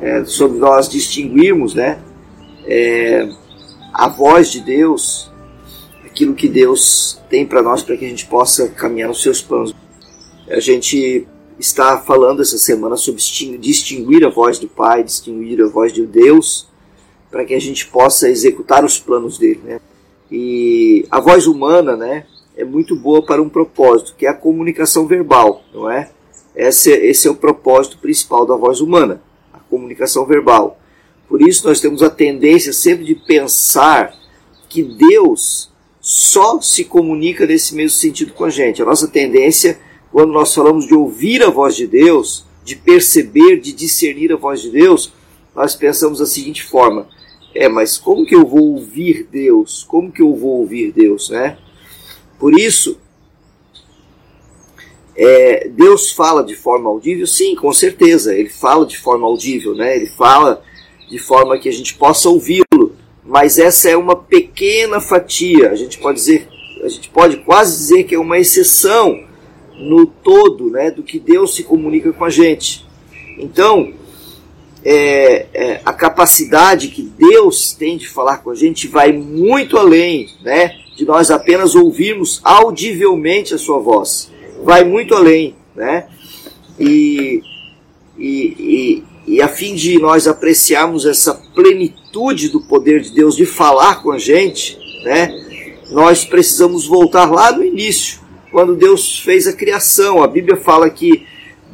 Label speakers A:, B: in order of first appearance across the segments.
A: É, sobre nós distinguirmos, né, é, a voz de Deus, aquilo que Deus tem para nós para que a gente possa caminhar nos seus planos. A gente está falando essa semana sobre distinguir a voz do Pai, distinguir a voz de Deus, para que a gente possa executar os planos dele, né? E a voz humana, né, é muito boa para um propósito, que é a comunicação verbal, não é? Esse, esse é o propósito principal da voz humana, a comunicação verbal. Por isso nós temos a tendência sempre de pensar que Deus só se comunica nesse mesmo sentido com a gente. A nossa tendência, quando nós falamos de ouvir a voz de Deus, de perceber, de discernir a voz de Deus, nós pensamos da seguinte forma: é, mas como que eu vou ouvir Deus? Como que eu vou ouvir Deus, né? Por isso, é, Deus fala de forma audível? Sim, com certeza, ele fala de forma audível, né? Ele fala de forma que a gente possa ouvi-lo. Mas essa é uma pequena fatia. A gente pode dizer, a gente pode quase dizer que é uma exceção no todo, né, do que Deus se comunica com a gente. Então, é, é, a capacidade que Deus tem de falar com a gente vai muito além, né, de nós apenas ouvirmos audivelmente a sua voz. Vai muito além, né? E, e, e a fim de nós apreciarmos essa plenitude do poder de Deus de falar com a gente, né? Nós precisamos voltar lá no início, quando Deus fez a criação. A Bíblia fala que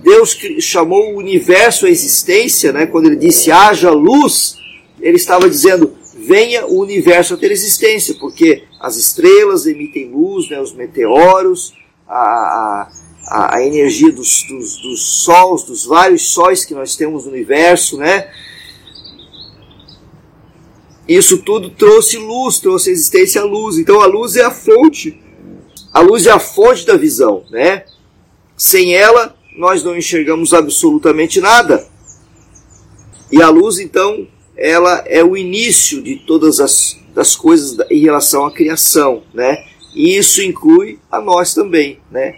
A: Deus chamou o universo à existência, né? Quando ele disse haja luz, ele estava dizendo venha o universo a ter existência, porque as estrelas emitem luz, né? Os meteoros, a, a, a energia dos, dos, dos sóis, dos vários sóis que nós temos no universo, né? Isso tudo trouxe luz, trouxe existência à luz. Então a luz é a fonte. A luz é a fonte da visão, né? Sem ela, nós não enxergamos absolutamente nada. E a luz, então, ela é o início de todas as das coisas em relação à criação, né? E isso inclui a nós também, né?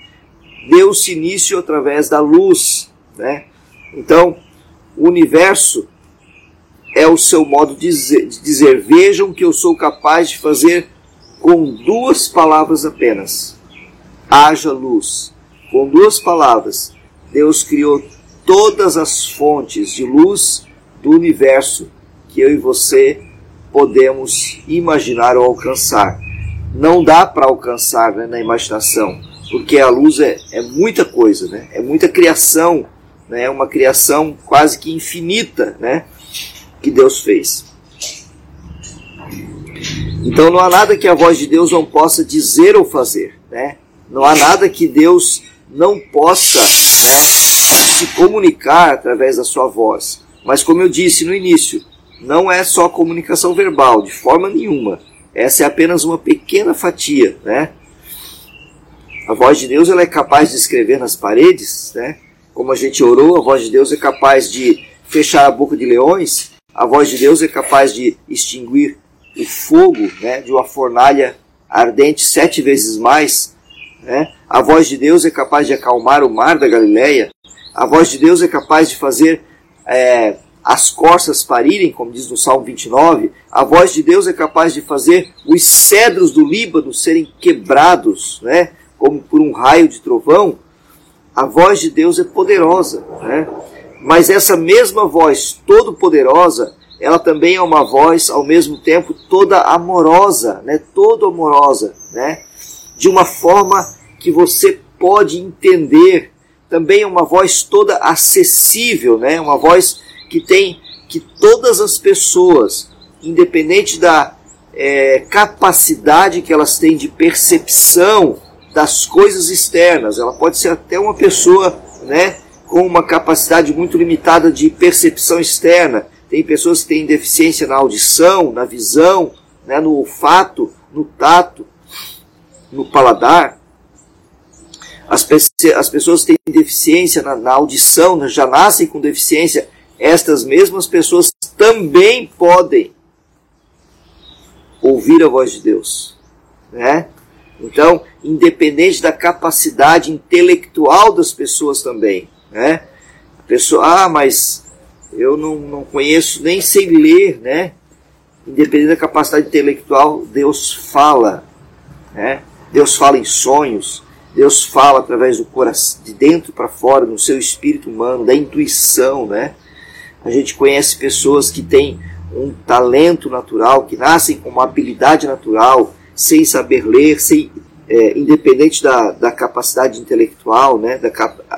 A: deu-se início através da luz. Né? Então, o universo é o seu modo de dizer, de dizer: Vejam que eu sou capaz de fazer com duas palavras apenas. Haja luz. Com duas palavras, Deus criou todas as fontes de luz do universo que eu e você podemos imaginar ou alcançar. Não dá para alcançar né, na imaginação, porque a luz é, é muita coisa, né? é muita criação, né? é uma criação quase que infinita né? que Deus fez. Então não há nada que a voz de Deus não possa dizer ou fazer. Né? Não há nada que Deus não possa né, se comunicar através da sua voz. Mas como eu disse no início, não é só comunicação verbal, de forma nenhuma. Essa é apenas uma pequena fatia, né? A voz de Deus ela é capaz de escrever nas paredes, né? Como a gente orou, a voz de Deus é capaz de fechar a boca de leões. A voz de Deus é capaz de extinguir o fogo, né? De uma fornalha ardente sete vezes mais, né? A voz de Deus é capaz de acalmar o mar da Galileia. A voz de Deus é capaz de fazer é, as corças parirem, como diz no Salmo 29. A voz de Deus é capaz de fazer os cedros do Líbano serem quebrados, né? como por um raio de trovão, a voz de Deus é poderosa, né? Mas essa mesma voz todo-poderosa, ela também é uma voz ao mesmo tempo toda amorosa, né? Todo amorosa, né? De uma forma que você pode entender. Também é uma voz toda acessível, né? Uma voz que tem que todas as pessoas, independente da é, capacidade que elas têm de percepção das coisas externas. Ela pode ser até uma pessoa, né, com uma capacidade muito limitada de percepção externa. Tem pessoas que têm deficiência na audição, na visão, né, no olfato, no tato, no paladar. As, as pessoas têm deficiência na, na audição, né, já nascem com deficiência. Estas mesmas pessoas também podem ouvir a voz de Deus, né? Então, independente da capacidade intelectual das pessoas também, né? A pessoa, ah, mas eu não, não conheço, nem sei ler, né? Independente da capacidade intelectual, Deus fala, né? Deus fala em sonhos, Deus fala através do coração, de dentro para fora, no seu espírito humano, da intuição, né? A gente conhece pessoas que têm um talento natural, que nascem com uma habilidade natural, sem saber ler, sem, é, independente da, da capacidade intelectual, né? Da,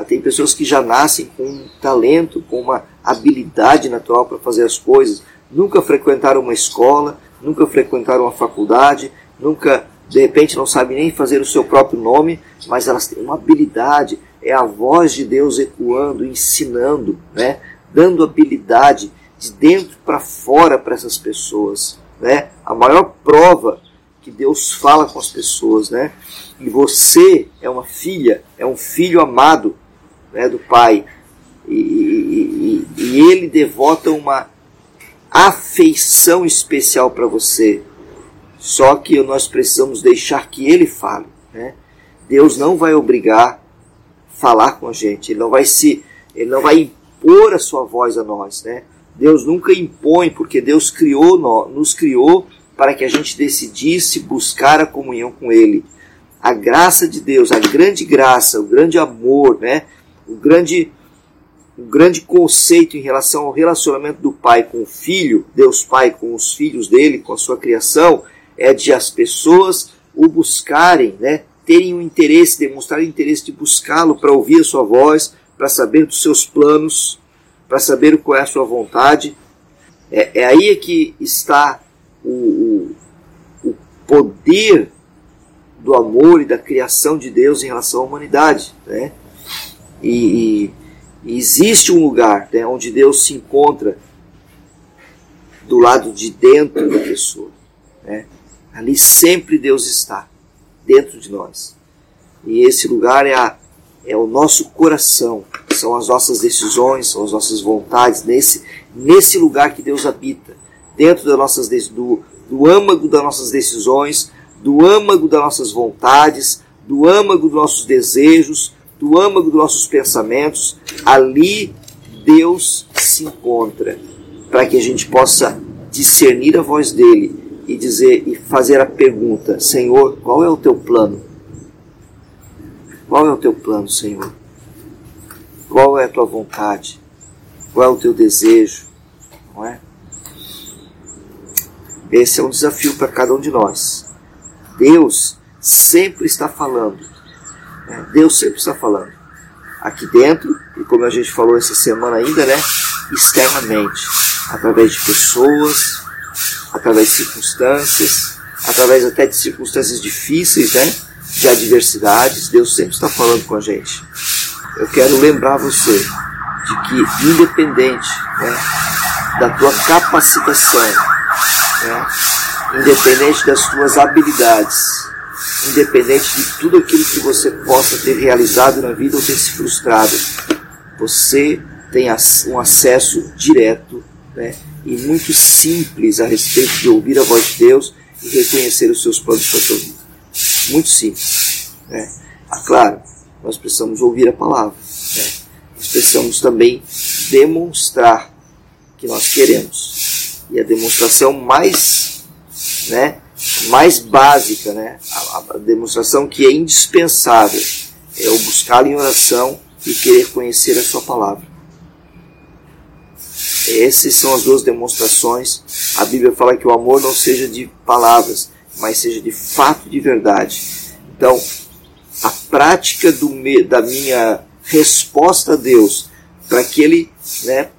A: tem pessoas que já nascem com um talento, com uma habilidade natural para fazer as coisas, nunca frequentaram uma escola, nunca frequentaram uma faculdade, nunca de repente não sabe nem fazer o seu próprio nome, mas elas têm uma habilidade, é a voz de Deus ecoando, ensinando, né? Dando habilidade de dentro para fora para essas pessoas. Né? A maior prova que Deus fala com as pessoas, né? E você é uma filha, é um filho amado né, do Pai. E, e, e, ele devota uma afeição especial para você. Só que nós precisamos deixar que Ele fale. Né? Deus não vai obrigar a falar com a gente. Ele não vai se, ele não vai impor a sua voz a nós. Né? Deus nunca impõe, porque Deus criou, nos criou para que a gente decidisse buscar a comunhão com Ele. A graça de Deus, a grande graça, o grande amor, né? o grande o grande conceito em relação ao relacionamento do pai com o filho, Deus Pai com os filhos dele, com a sua criação, é de as pessoas o buscarem, né? terem um interesse, demonstrarem interesse de buscá-lo para ouvir a sua voz, para saber dos seus planos, para saber qual é a sua vontade. É, é aí que está o, o, o poder do amor e da criação de Deus em relação à humanidade. Né? E, e existe um lugar né, onde Deus se encontra do lado de dentro da pessoa. Né? Ali sempre Deus está, dentro de nós. E esse lugar é, a, é o nosso coração, são as nossas decisões, são as nossas vontades, nesse, nesse lugar que Deus habita, dentro das nossas, do, do âmago das nossas decisões, do âmago das nossas vontades, do âmago dos nossos desejos, do âmago dos nossos pensamentos, ali Deus se encontra, para que a gente possa discernir a voz dele e dizer e fazer a pergunta: Senhor, qual é o teu plano? Qual é o teu plano, Senhor? Qual é a tua vontade? Qual é o teu desejo? Não é? Esse é um desafio para cada um de nós. Deus sempre está falando. Né? Deus sempre está falando. Aqui dentro, e como a gente falou essa semana ainda, né? Externamente, através de pessoas, através de circunstâncias, através até de circunstâncias difíceis, né? De adversidades, Deus sempre está falando com a gente. Eu quero lembrar você de que, independente né, da tua capacitação, né, independente das tuas habilidades, independente de tudo aquilo que você possa ter realizado na vida ou ter se frustrado, você tem um acesso direto né, e muito simples a respeito de ouvir a voz de Deus e reconhecer os seus planos para a sua vida. Muito simples. Né? Ah, claro, nós precisamos ouvir a palavra. Né? Nós precisamos também demonstrar que nós queremos. E a demonstração mais, né, mais básica, né, a, a demonstração que é indispensável, é o buscar em oração e querer conhecer a sua palavra. Essas são as duas demonstrações. A Bíblia fala que o amor não seja de palavras, mas seja de fato de verdade. Então, a prática do, da minha resposta a Deus para que Ele, né,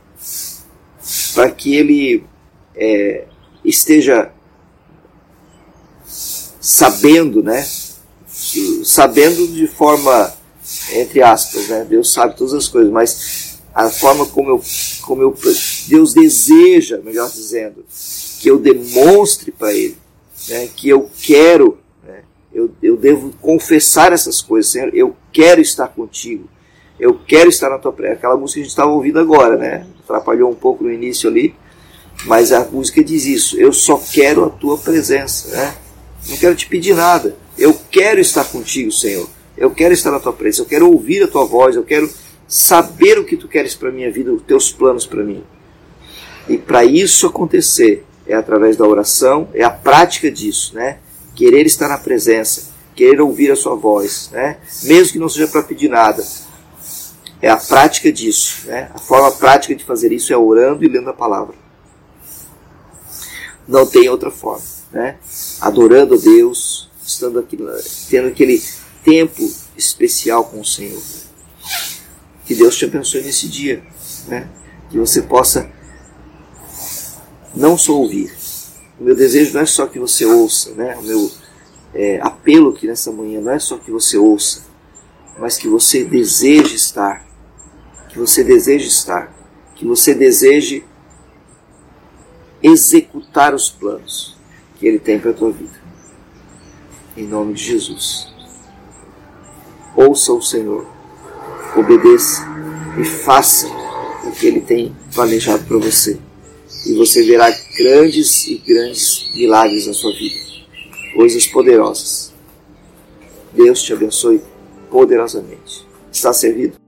A: para que Ele é, esteja sabendo, né, sabendo de forma entre aspas, né, Deus sabe todas as coisas, mas a forma como eu, como eu Deus deseja, melhor dizendo, que eu demonstre para Ele, né, que eu quero, né, eu, eu devo confessar essas coisas, Senhor, eu quero estar contigo, eu quero estar na tua presença. Aquela música que a gente estava ouvindo agora, né, atrapalhou um pouco no início ali, mas a música diz isso, eu só quero a tua presença, né, não quero te pedir nada, Eu quero estar contigo, Senhor. Eu quero estar na tua presença. Eu quero ouvir a tua voz. Eu quero saber o que tu queres para minha vida, os teus planos para mim. E para isso acontecer é através da oração, é a prática disso, né? Querer estar na presença, querer ouvir a sua voz, né? Mesmo que não seja para pedir nada. É a prática disso, né? A forma prática de fazer isso é orando e lendo a palavra. Não tem outra forma, né? Adorando a Deus, estando aqui, tendo aquele tempo especial com o Senhor. Que Deus te abençoe nesse dia, né? Que você possa não só ouvir. O meu desejo não é só que você ouça, né? O meu é, apelo aqui nessa manhã não é só que você ouça, mas que você deseje estar, que você deseje estar, que você deseje executar os planos que Ele tem para a tua vida. Em nome de Jesus. Ouça o Senhor, obedeça e faça o que Ele tem planejado para você e você verá grandes e grandes milagres na sua vida, coisas poderosas. Deus te abençoe poderosamente. Está servido?